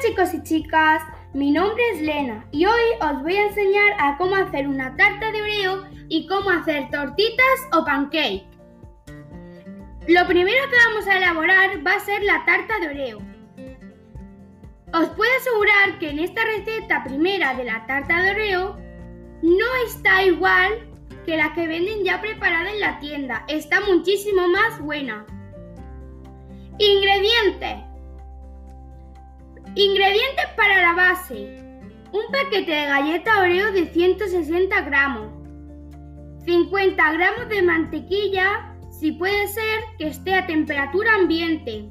chicos y chicas, mi nombre es Lena y hoy os voy a enseñar a cómo hacer una tarta de oreo y cómo hacer tortitas o pancake. Lo primero que vamos a elaborar va a ser la tarta de oreo. Os puedo asegurar que en esta receta primera de la tarta de oreo no está igual que la que venden ya preparada en la tienda, está muchísimo más buena. Ingredientes Ingredientes para la base. Un paquete de galleta Oreo de 160 gramos. 50 gramos de mantequilla, si puede ser que esté a temperatura ambiente.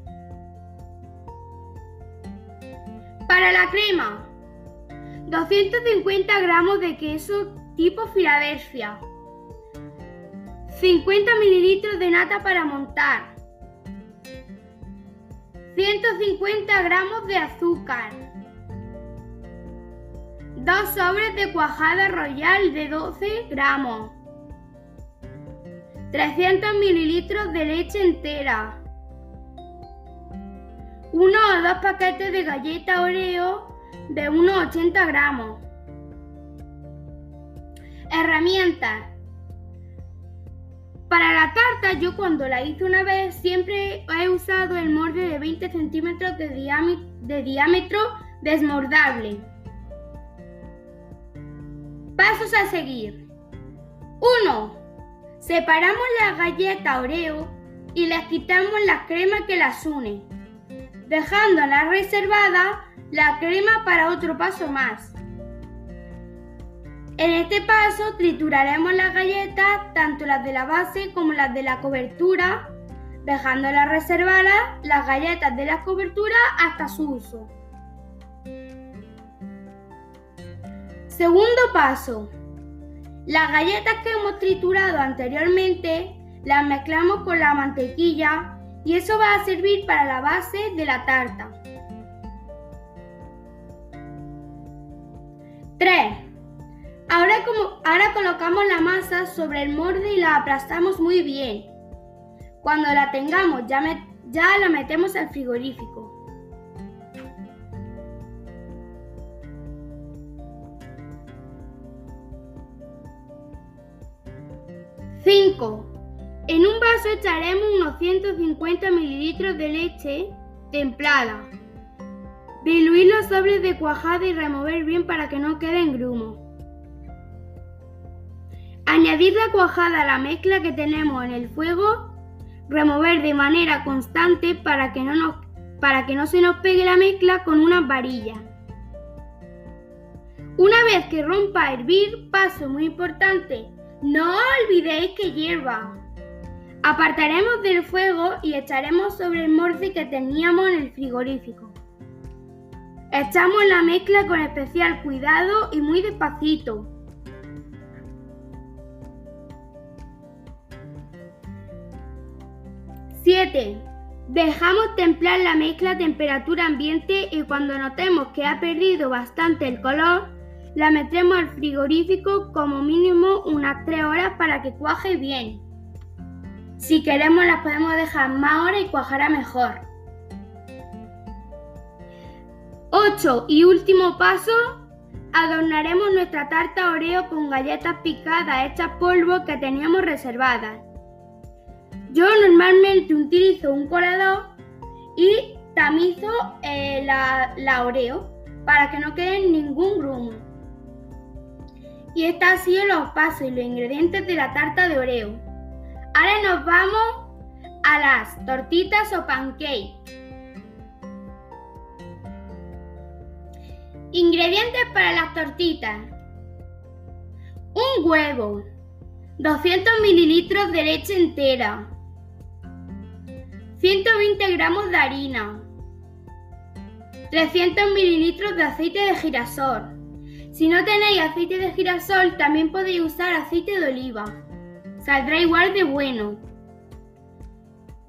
Para la crema. 250 gramos de queso tipo Filadelfia. 50 mililitros de nata para montar. 150 gramos de azúcar, 2 sobres de cuajada royal de 12 gramos, 300 mililitros de leche entera, uno o dos paquetes de galleta Oreo de unos 80 gramos. Herramientas. Para la tarta, yo cuando la hice una vez siempre he usado el molde de 20 centímetros de, diámetro desmordable. Pasos a seguir. 1. Separamos la galleta Oreo y les quitamos la crema que las une, dejándola reservada la crema para otro paso más. En este paso trituraremos las galletas, tanto las de la base como las de la cobertura, dejándolas reservadas las galletas de la cobertura hasta su uso. Segundo paso. Las galletas que hemos triturado anteriormente las mezclamos con la mantequilla y eso va a servir para la base de la tarta. 3. Ahora, como, ahora colocamos la masa sobre el molde y la aplastamos muy bien. Cuando la tengamos ya, ya la metemos al frigorífico. ¡5! En un vaso echaremos unos 150 mililitros de leche templada. Diluir los sobres de cuajada y remover bien para que no queden grumos. Añadir la cuajada a la mezcla que tenemos en el fuego, remover de manera constante para que no, se nos pegue la mezcla con unas varillas. Una vez que rompa a hervir, paso muy importante, no olvidéis que hierva. Apartaremos del fuego y echaremos sobre el morce que teníamos en el frigorífico. Echamos la mezcla con especial cuidado y muy despacito. 7. Dejamos templar la mezcla a temperatura ambiente y cuando notemos que ha perdido bastante el color, la metemos al frigorífico como mínimo unas 3 horas para que cuaje bien. Si queremos las podemos dejar más horas y cuajará mejor. 8. Y último paso, adornaremos nuestra tarta Oreo con galletas picadas hechas polvo que teníamos reservadas. Yo normalmente utilizo un colador y tamizo eh, la, Oreo para que no quede ningún grumo. Y han sido los pasos y los ingredientes de la tarta de Oreo. Ahora nos vamos a las tortitas o pancakes. Ingredientes para las tortitas. Un huevo. 200 mililitros de leche entera. 120 gramos de harina, 300 mililitros de aceite de girasol. Si no tenéis aceite de girasol, también podéis usar aceite de oliva. Saldrá igual de bueno.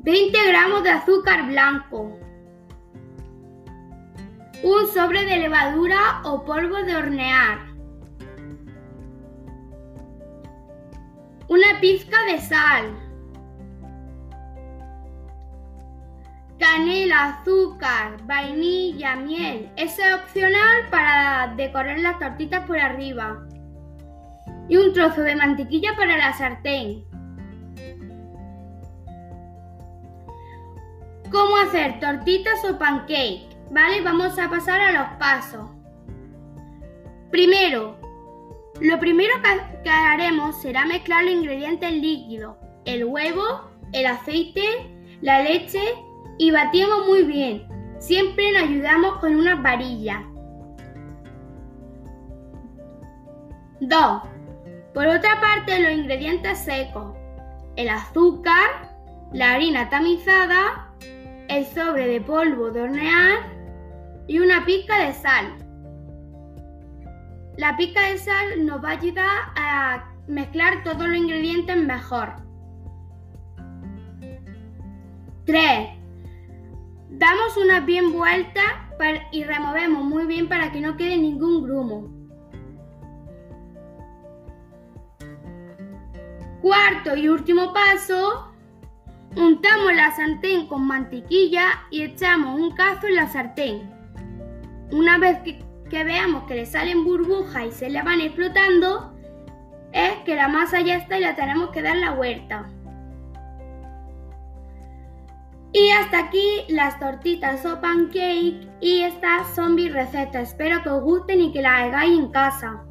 20 gramos de azúcar blanco. Un sobre de levadura o polvo de hornear. Una pizca de sal. canela, azúcar, vainilla, miel. Es opcional para decorar las tortitas por arriba. Y un trozo de mantequilla para la sartén. ¿Cómo hacer tortitas o pancake? ¿Vale? Vamos a pasar a los pasos. Primero, lo primero que haremos será mezclar los ingredientes líquidos, el huevo, el aceite, la leche y batimos muy bien. Siempre nos ayudamos con unas varillas. 2. Por otra parte, los ingredientes secos. El azúcar, la harina tamizada, el sobre de polvo de hornear y una pizca de sal. La pizca de sal nos va a ayudar a mezclar todos los ingredientes mejor. 3. Damos una bien vuelta y removemos muy bien para que no quede ningún grumo. Cuarto y último paso, untamos la sartén con mantequilla y echamos un cazo en la sartén. Una vez que, que veamos que le salen burbujas y se le van explotando, es que la masa ya está y la tenemos que dar la vuelta. Y hasta aquí las tortitas o pancake y estas son mis recetas. Espero que os gusten y que las hagáis en casa.